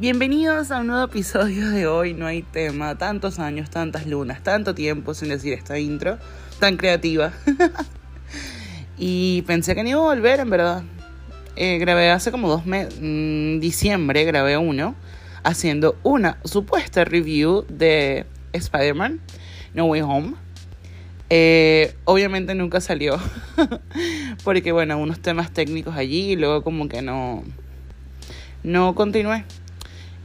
Bienvenidos a un nuevo episodio de hoy. No hay tema, tantos años, tantas lunas, tanto tiempo sin decir esta intro tan creativa. y pensé que no iba a volver, en verdad. Eh, grabé hace como dos meses, mm, diciembre grabé uno, haciendo una supuesta review de Spider-Man No Way Home. Eh, obviamente nunca salió, porque bueno, unos temas técnicos allí y luego como que no, no continué.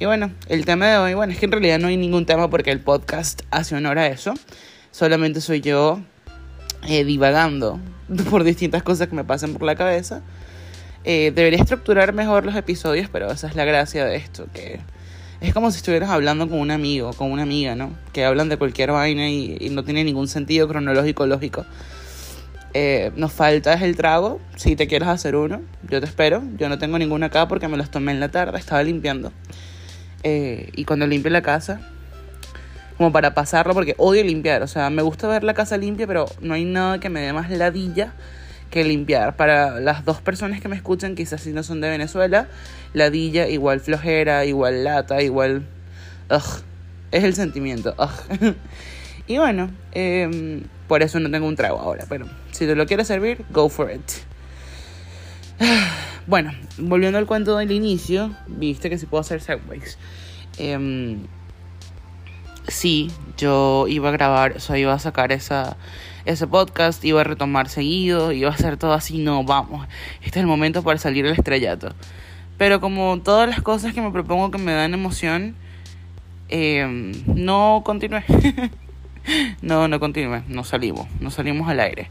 Y bueno, el tema de hoy, bueno, es que en realidad no hay ningún tema porque el podcast hace honor a eso. Solamente soy yo eh, divagando por distintas cosas que me pasan por la cabeza. Eh, debería estructurar mejor los episodios, pero esa es la gracia de esto, que es como si estuvieras hablando con un amigo, con una amiga, ¿no? Que hablan de cualquier vaina y, no tiene ningún sentido cronológico, lógico. Eh, nos falta el trago, si te quieres hacer uno, yo te espero. Yo no tengo ninguno acá porque me los tomé en la tarde, estaba limpiando. Eh, y cuando limpie la casa, como para pasarlo, porque odio limpiar, o sea, me gusta ver la casa limpia, pero no hay nada que me dé más ladilla que limpiar. Para las dos personas que me escuchan, quizás si no son de Venezuela, ladilla igual flojera, igual lata, igual... Ugh, es el sentimiento. Ugh. y bueno, em, por eso no tengo un trago ahora, pero si te lo quieres servir, go for it. Bueno, volviendo al cuento del inicio, viste que si puedo hacer segways. Eh, sí, yo iba a grabar, o iba a sacar esa, ese podcast, iba a retomar seguido, iba a hacer todo así, no, vamos, este es el momento para salir al estrellato. Pero como todas las cosas que me propongo que me dan emoción, eh, no continué. no, no continué, no salimos, no salimos al aire.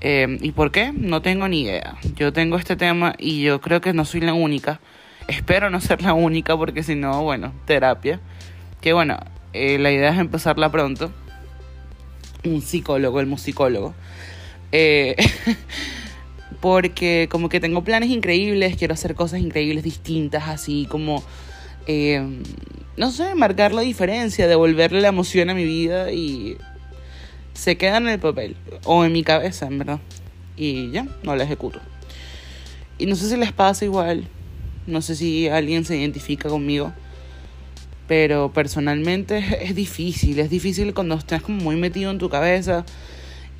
Eh, ¿Y por qué? No tengo ni idea. Yo tengo este tema y yo creo que no soy la única. Espero no ser la única porque si no, bueno, terapia. Que bueno, eh, la idea es empezarla pronto un psicólogo, el musicólogo. Eh, porque como que tengo planes increíbles, quiero hacer cosas increíbles, distintas, así como, eh, no sé, marcar la diferencia, devolverle la emoción a mi vida y se queda en el papel o en mi cabeza, en verdad. Y ya, no la ejecuto. Y no sé si les pasa igual, no sé si alguien se identifica conmigo pero personalmente es, difícil, es difícil cuando estás como muy metido en tu cabeza.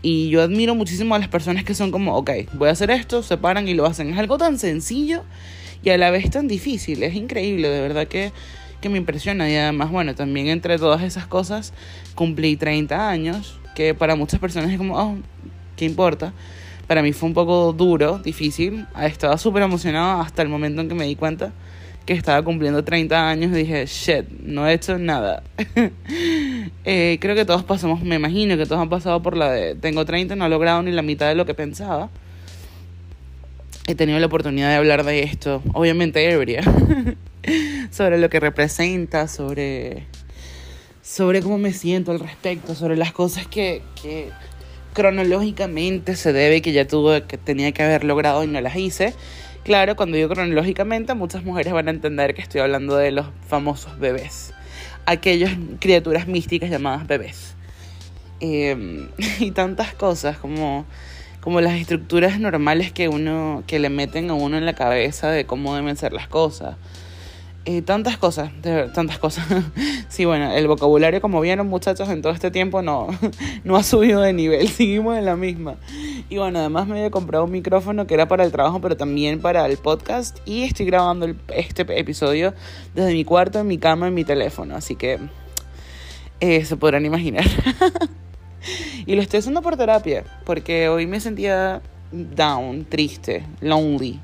Y yo admiro muchísimo a las personas que son como, ok, voy a hacer esto, se paran y lo hacen. Es algo tan sencillo y a la vez tan difícil. Es increíble, de verdad que, que me impresiona. Y además, bueno, también entre todas esas cosas cumplí 30 años, que para muchas personas es como, oh, ¿qué importa? Para mí fue un poco duro, difícil. Estaba súper emocionado hasta el momento en que me di cuenta que estaba cumpliendo 30 años y dije, shit, no he hecho nada. Eh, creo que todos pasamos, me imagino que todos han pasado por la de, tengo 30, no he logrado ni la mitad de lo que pensaba. He tenido la oportunidad de hablar de esto, obviamente ebria, sobre lo que representa, sobre, sobre cómo me siento al respecto, sobre las cosas que, que cronológicamente se debe que ya tuve, que tenía que haber logrado y no las hice. Claro, cuando digo cronológicamente, muchas mujeres van a entender que estoy hablando de los famosos bebés, aquellas criaturas místicas llamadas bebés. Em, y tantas cosas como, como las estructuras normales que uno que le meten a uno en la cabeza de cómo deben ser las cosas eh, tantas cosas, tantas cosas. sí, bueno, el vocabulario, como vieron muchachos, en todo este tiempo no, no ha subido de nivel, seguimos en la misma. Y bueno, además me había comprado un micrófono que era para el trabajo, pero también para el podcast. Y estoy grabando este episodio desde mi cuarto, en mi cama, en mi teléfono. Así que eh, se podrán imaginar. y lo estoy haciendo por terapia, porque hoy me sentía down, triste, lonely.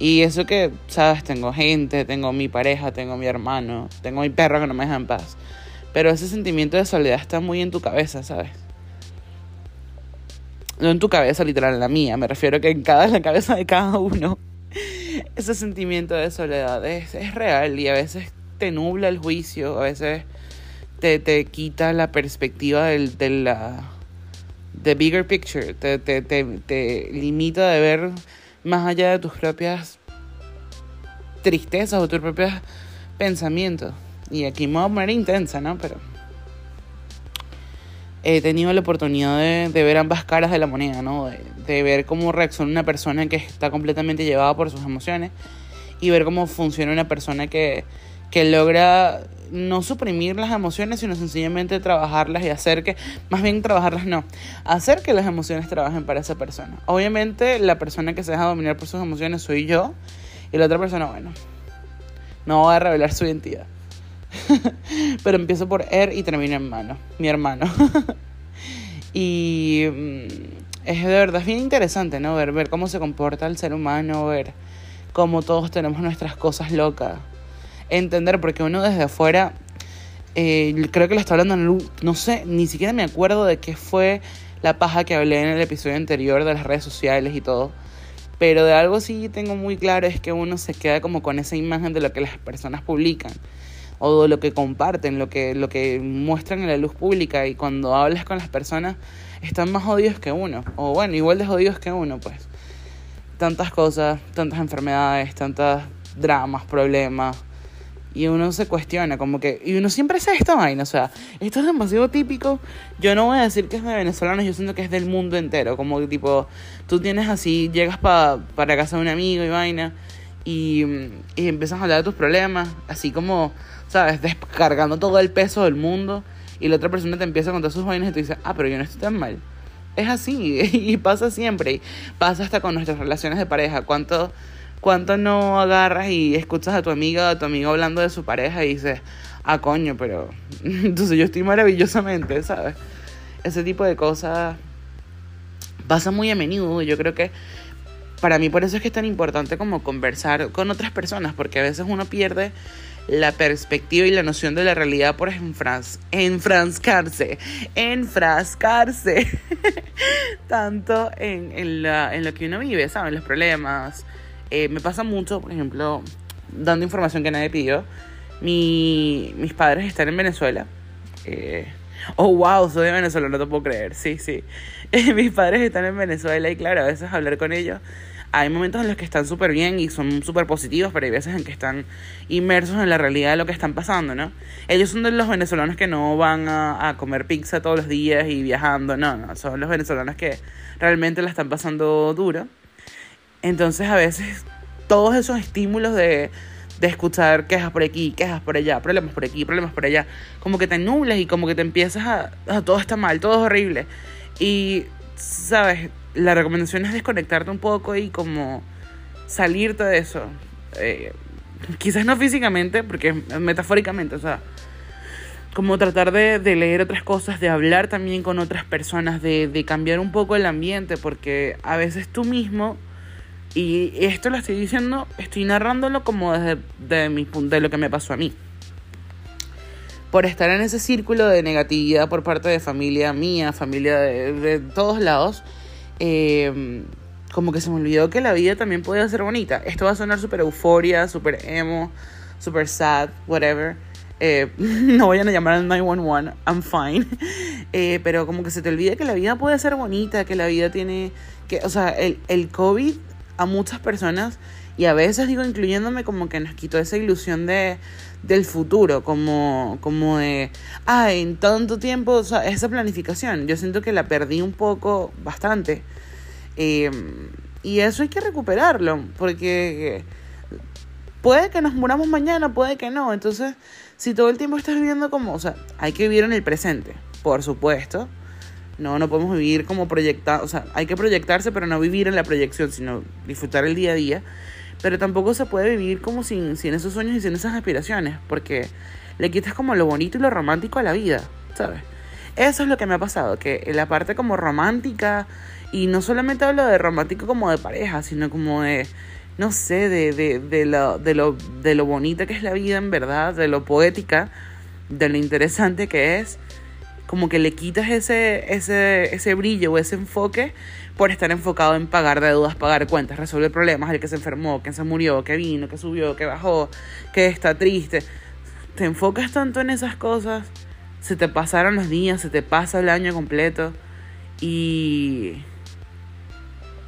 Y eso que, sabes, tengo gente, tengo mi pareja, tengo mi hermano, tengo mi perro que no me deja en paz. Pero ese sentimiento de soledad está muy en tu cabeza, ¿sabes? No en tu cabeza, literal, en la mía. Me refiero que en cada en la cabeza de cada uno. Ese sentimiento de soledad es, es real y a veces te nubla el juicio, a veces te, te quita la perspectiva del, de la the bigger picture, te, te, te, te limita de ver más allá de tus propias tristezas o tus propios pensamientos. Y aquí me voy a poner intensa, ¿no? Pero he tenido la oportunidad de, ver ambas caras de la moneda, ¿no? De, ver cómo reacciona una persona que está completamente llevada por sus emociones y ver cómo funciona una persona que, que logra no suprimir las emociones, sino sencillamente trabajarlas y hacer que, más bien trabajarlas no, hacer que las emociones trabajen para esa persona. Obviamente la persona que se deja dominar por sus emociones soy yo y la otra persona, bueno, no va a revelar su identidad. Pero empiezo por er y termino en mano, mi hermano. y mm, es de verdad bien interesante, ¿no? Ver, ver cómo se comporta el ser humano, ver cómo todos tenemos nuestras cosas locas entender, porque uno desde afuera, eh, creo que lo está hablando, en no sé, ni siquiera me acuerdo de qué fue la paja que hablé en el episodio anterior de las redes sociales y todo. Pero de algo sí tengo muy claro es que uno se queda como con esa imagen de lo que las personas publican o de lo que comparten, lo que, lo que muestran en la luz pública y cuando hablas con las personas están más jodidos que uno, o bueno, igual de jodidos que uno, pues. Tantas cosas, tantas enfermedades, tantos dramas, problemas, y uno se cuestiona, como que. Y uno siempre sabe esta vaina, o sea, esto es demasiado típico. Yo no voy a decir que es de venezolanos, yo siento que es del mundo entero. Como tipo, tú tienes así, llegas pa, para casa de un amigo y vaina, y, y empiezas a hablar de tus problemas, así como, ¿sabes? Descargando todo el peso del mundo, y la otra persona te empieza a contar sus vainas y tú dices, ah, pero yo no estoy tan mal. Es así, y pasa siempre, y pasa hasta con nuestras relaciones de pareja. ¿Cuánto.? ¿Cuánto no agarras y escuchas a tu amiga o a tu amigo hablando de su pareja y dices, ah, coño, pero entonces yo estoy maravillosamente, ¿sabes? Ese tipo de cosas pasa muy a menudo. Yo creo que para mí por eso es que es tan importante como conversar con otras personas, porque a veces uno pierde la perspectiva y la noción de la realidad por enfras enfrascarse, enfrascarse tanto en, en, lo que uno vive, ¿sabes? Los problemas, eh, me pasa mucho, por ejemplo, dando información que nadie pidió. Mi, mis padres están en Venezuela. Eh, oh, wow, soy de Venezuela, no te puedo creer. Sí, sí. mis padres están en Venezuela y claro, a veces hablar con ellos. Hay momentos en los que están súper bien y son súper positivos, pero hay veces en que están inmersos en la realidad de lo que están pasando, ¿no? Ellos son de los venezolanos que no van a, a comer pizza todos los días y viajando, no, no, son los venezolanos que realmente la están pasando duro. Entonces a veces todos esos estímulos de, de escuchar quejas por aquí, quejas por allá, problemas por aquí, problemas por allá, como que te nublas y como que te empiezas a, todo está mal, todo es horrible. Y, sabes, la recomendación es desconectarte un poco y como salirte de eso. Eh, quizás no físicamente, porque metafóricamente, o sea, como tratar de, leer otras cosas, de hablar también con otras personas, de cambiar un poco el ambiente, porque a veces tú mismo y esto lo estoy diciendo, estoy narrándolo como desde de, mi, de lo que me pasó a mí. Por estar en ese círculo de negatividad por parte de familia mía, familia de, de todos lados, eh, como que se me olvidó que la vida también podía ser bonita. Esto va a sonar súper euforia, súper emo, súper sad, whatever. Eh, no vayan a llamar al 911, I'm fine. Eh, pero como que se te olvida que la vida puede ser bonita, que la vida tiene... que O sea, el, el COVID a muchas personas y a veces digo incluyéndome como que nos quitó esa ilusión de del futuro, como, como de, ah, en tanto tiempo, o sea, esa planificación, yo siento que la perdí un poco, bastante. Em, y eso hay que recuperarlo, porque puede que nos muramos mañana, puede que no. Entonces, si todo el tiempo estás viviendo como, o sea, hay que vivir en el presente, por supuesto, no, no podemos vivir como proyectar, o sea, hay que proyectarse, pero no vivir en la proyección, sino disfrutar el día a día. Pero tampoco se puede vivir como sin, sin esos sueños y sin esas aspiraciones, porque le quitas como lo bonito y lo romántico a la vida, ¿sabes? Eso es lo que me ha pasado, que la parte como romántica, y no solamente hablo de romántico como de pareja, sino como de, no sé, de, de, de, lo, de, lo, de lo bonita que es la vida en verdad, de lo poética, de lo interesante que es como que le quitas ese, ese, ese brillo o ese enfoque por estar enfocado en pagar deudas, pagar cuentas, resolver problemas, el que se enfermó, que se murió, que vino, que subió, que bajó, que está triste. Te enfocas tanto en esas cosas, se te pasaron los días, se te pasa el año completo y...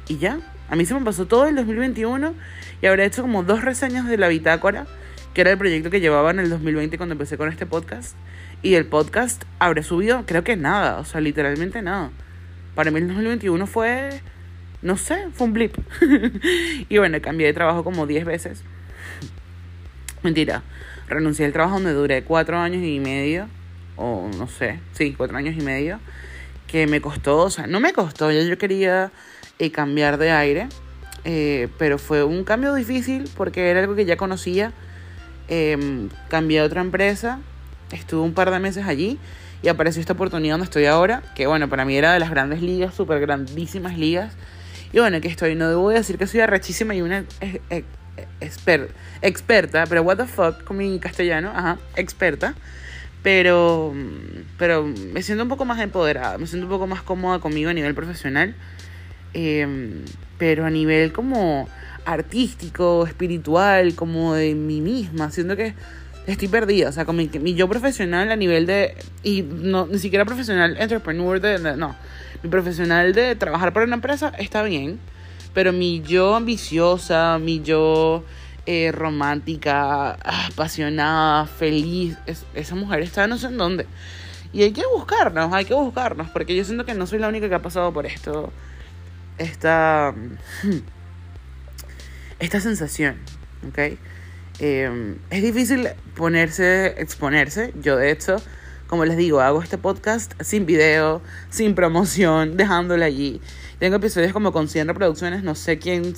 Y ya, a mí se me pasó todo el 2021 y habré hecho como dos reseñas de la bitácora, que era el proyecto que llevaba en el 2020 cuando empecé con este podcast. Y el podcast habré subido, creo que nada, o sea, literalmente nada. Para mí el 2021 fue, no sé, fue un blip. y bueno, cambié de trabajo como 10 veces. Mentira, renuncié al trabajo donde duré cuatro años y medio, o no sé, sí, cuatro años y medio, que me costó, o sea, no me costó, ya yo quería eh, cambiar de aire, eh, pero fue un cambio difícil porque era algo que ya conocía. Eh, cambié a otra empresa, estuve un par de meses allí y apareció esta oportunidad donde estoy ahora, que bueno, para mí era de las grandes ligas, súper grandísimas ligas. Y bueno, aquí estoy, no debo decir que soy arrechísima y una experta, pero what the fuck con mi castellano, ajá, experta. Pero, pero me siento un poco más empoderada, me siento un poco más cómoda conmigo a nivel profesional. Em, pero a nivel como artístico, espiritual, como de mí misma, siento que estoy perdida, o sea, con mi, yo profesional a nivel de, y no, ni siquiera profesional entrepreneur, de, no, mi profesional de trabajar para una empresa está bien, pero mi yo ambiciosa, mi yo eh, romántica, apasionada, feliz, esa mujer está no sé en dónde. Y hay que buscarnos, hay que buscarnos, porque yo siento que no soy la única que ha pasado por esto esta, esta sensación, ¿ok? Em, es difícil ponerse, exponerse. Yo, de hecho, como les digo, hago este podcast sin video, sin promoción, dejándolo allí. Tengo episodios como con 100 reproducciones, no sé quién,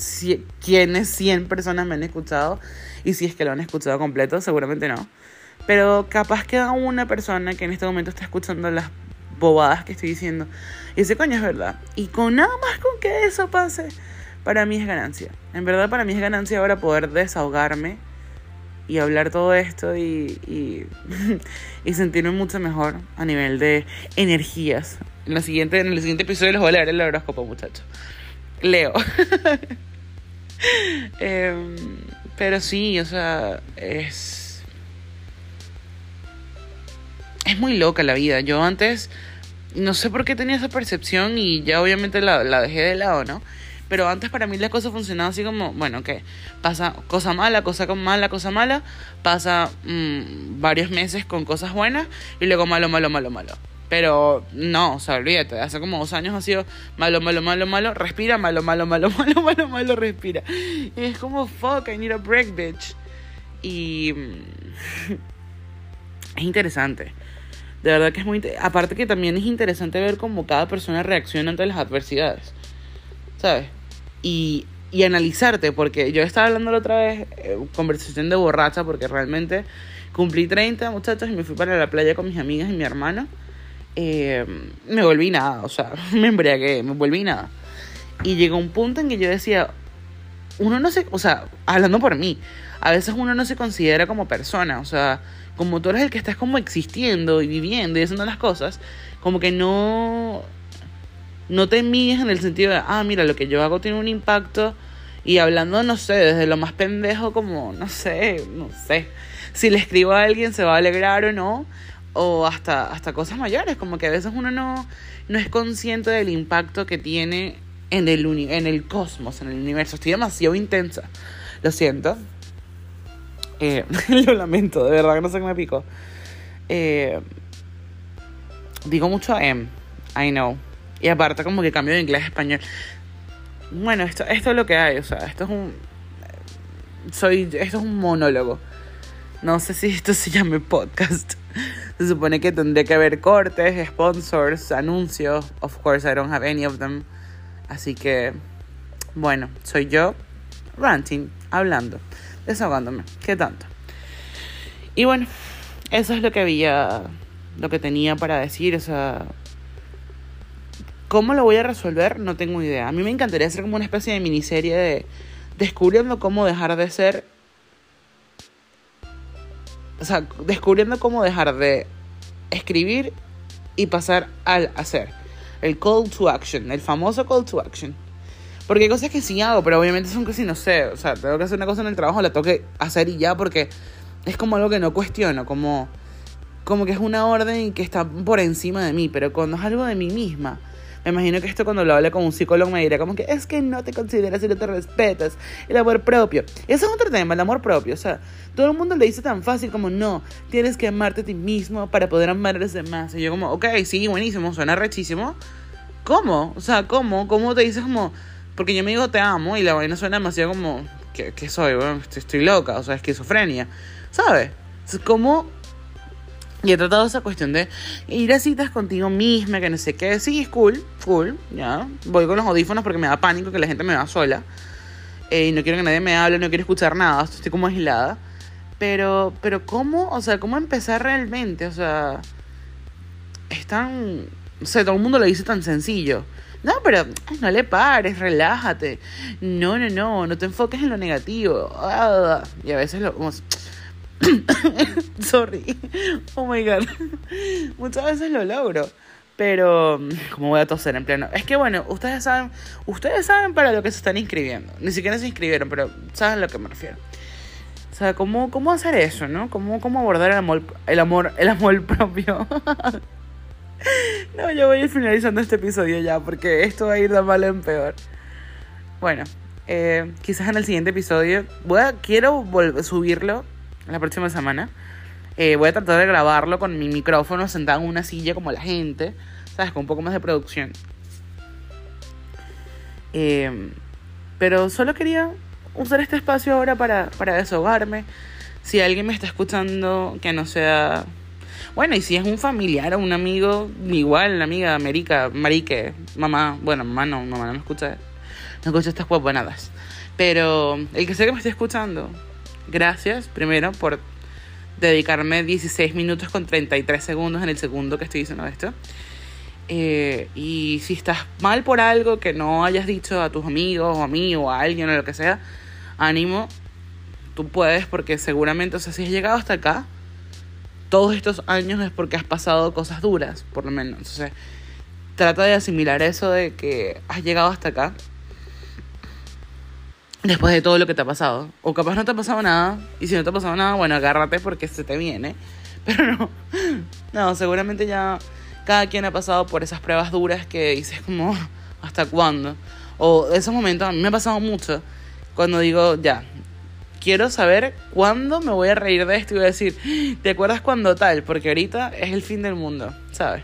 quiénes 100 personas me han escuchado y si es que lo han escuchado completo, seguramente no. Pero capaz que una persona que en este momento está escuchando las bobadas que estoy diciendo. Y ese coño es verdad. Y con nada más con que eso pase, para mí es ganancia. En verdad para mí es ganancia ahora poder desahogarme y hablar todo esto y, y, sentirme mucho mejor a nivel de energías. En, la siguiente, en el siguiente episodio les voy a leer el horóscopo, muchachos. Leo. Em, pero sí, o sea, es es muy loca la vida. Yo antes, no sé por qué tenía esa percepción y ya obviamente la, dejé de lado, ¿no? Pero antes para mí las cosas funcionaban así como, bueno, que pasa cosa mala, cosa mala, cosa mala, pasa mm, varios meses con cosas buenas y luego malo, malo, malo, malo. Pero no, o sea, olvídate, hace como dos años ha sido malo, malo, malo, malo, respira, malo, malo, malo, malo, malo, malo, respira. Y es como, fuck, I need a break, bitch. Y mm, es interesante. De verdad que es muy... Aparte que también es interesante ver cómo cada persona reacciona ante las adversidades. ¿Sabes? Y, y analizarte, porque yo estaba hablando la otra vez, eh, conversación de borracha, porque realmente cumplí 30 muchachos y me fui para la playa con mis amigas y mi hermana. Eh, me volví nada, o sea, me embriagué, me volví nada. Y llegó un punto en que yo decía, uno no se, o sea, hablando por mí, a veces uno no se considera como persona, o sea, como tú eres el que estás como existiendo y viviendo y haciendo las cosas, como que no, no te mides en el sentido de, ah, mira, lo que yo hago tiene un impacto y hablando, no sé, desde lo más pendejo como, no sé, no sé, si le escribo a alguien se va a alegrar o no, o hasta, hasta cosas mayores, como que a veces uno no, no es consciente del impacto que tiene en el, en el cosmos, en el universo. Estoy demasiado intensa, lo siento. Eh, lo lamento, de verdad que no sé qué me pico. Eh, digo mucho M, I know. Y aparte como que cambio de inglés a español. Bueno, esto, esto es lo que hay, o sea, esto es un... Soy, esto es un monólogo. No sé si esto se llame podcast. Se supone que tendría que haber cortes, sponsors, anuncios. Of course, I don't have any of them. Así que, bueno, soy yo, ranting, hablando desahogándome. ¿Qué tanto? Y bueno, eso es lo que había, lo que tenía para decir. O sea, ¿cómo lo voy a resolver? No tengo idea. A mí me encantaría hacer como una especie de miniserie de descubriendo cómo dejar de ser. O sea, descubriendo cómo dejar de escribir y pasar al hacer. El call to action, el famoso call to action. Porque hay cosas que sí hago, pero obviamente son cosas, no sé, o sea, tengo que hacer una cosa en el trabajo, la tengo que hacer y ya, porque es como algo que no cuestiono, como, como que es una orden que está por encima de mí, pero cuando es algo de mí misma, me imagino que esto cuando lo hable con un psicólogo me dirá como que es que no te consideras y no te respetas, el amor propio. Eso es otro tema, el amor propio, o sea, todo el mundo le dice tan fácil como no, tienes que amarte a ti mismo para poder amar a los demás. Y yo como, ok, sí, buenísimo, suena rechísimo. ¿Cómo? O sea, ¿cómo? ¿Cómo te dices como porque yo me digo te amo y la vaina suena demasiado como que, soy, bueno, estoy, loca, o sea, esquizofrenia, ¿sabes? Es como y he tratado esa cuestión de ir a citas contigo misma, que no sé qué. Sí, es cool, cool, ya. Voy con los audífonos porque me da pánico que la gente me vea sola. Eh, y no quiero que nadie me hable, no quiero escuchar nada, estoy como aislada. Pero, pero ¿cómo? O sea, ¿cómo empezar realmente? O sea, es tan... O sea, todo el mundo lo dice tan sencillo. No, pero no le pares, relájate. No, no, no, no te enfoques en lo negativo. Ah, y a veces lo... Sorry. Oh my god. Muchas veces lo logro. Pero, como voy a toser en pleno. Es que bueno, ustedes saben, ustedes saben para lo que se están inscribiendo. Ni siquiera se inscribieron, pero saben a lo que me refiero. O sea, cómo, cómo hacer eso, ¿no? Cómo, cómo abordar el amor, el amor, el amor propio. no, yo voy a ir finalizando este episodio ya, porque esto va a ir de mal en peor. Bueno, eh, quizás en el siguiente episodio voy a, quiero subirlo la próxima semana. Eh, voy a tratar de grabarlo con mi micrófono sentado en una silla como la gente, ¿sabes? Con un poco más de producción. Eh, pero solo quería usar este espacio ahora para, para desahogarme. Si alguien me está escuchando que no sea... Bueno, y si es un familiar o un amigo, igual, una amiga, América, Marique, mamá, bueno, mamá no, mamá no me escucha, no escucha estas guaponadas. Pero el que sé que me esté escuchando, gracias primero por dedicarme 16 minutos con 33 segundos en el segundo que estoy diciendo esto. Eh, y si estás mal por algo que no hayas dicho a tus amigos o a mí o a alguien o lo que sea, ánimo, tú puedes porque seguramente, o sea, si has llegado hasta acá, todos estos años es porque has pasado cosas duras, por lo menos. Entonces, trata de asimilar eso de que has llegado hasta acá después de todo lo que te ha pasado. O capaz no te ha pasado nada. Y si no te ha pasado nada, bueno, agárrate porque se te viene. Pero no. No, seguramente ya cada quien ha pasado por esas pruebas duras que dices como, ¿hasta cuándo? O esos momentos, a mí me ha pasado mucho. Cuando digo, ya, quiero saber cuándo me voy a reír de esto y voy a decir, ¿te acuerdas cuando tal? Porque ahorita es el fin del mundo, ¿sabes?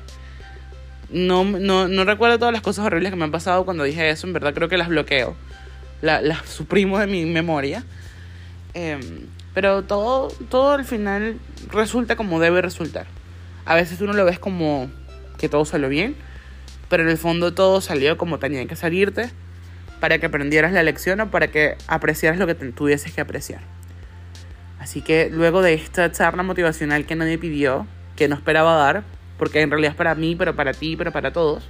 No, no, no recuerdo todas las cosas horribles que me han pasado cuando dije eso, en verdad creo que las bloqueo las la suprimo de mi memoria. Em, pero todo, todo al final resulta como debe resultar. A veces tú no lo ves como que todo salió bien, pero en el fondo todo salió como tenía que salirte para que aprendieras la lección o para que apreciaras lo que tuvieses que apreciar. Así que luego de esta charla motivacional que nadie pidió, que no esperaba dar, porque en realidad es para mí, pero para ti, pero para todos,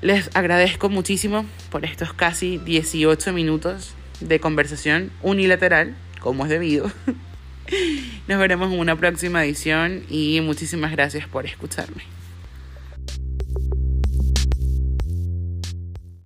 les agradezco muchísimo por estos casi 18 minutos de conversación unilateral, como es debido. Nos veremos en una próxima edición y muchísimas gracias por escucharme.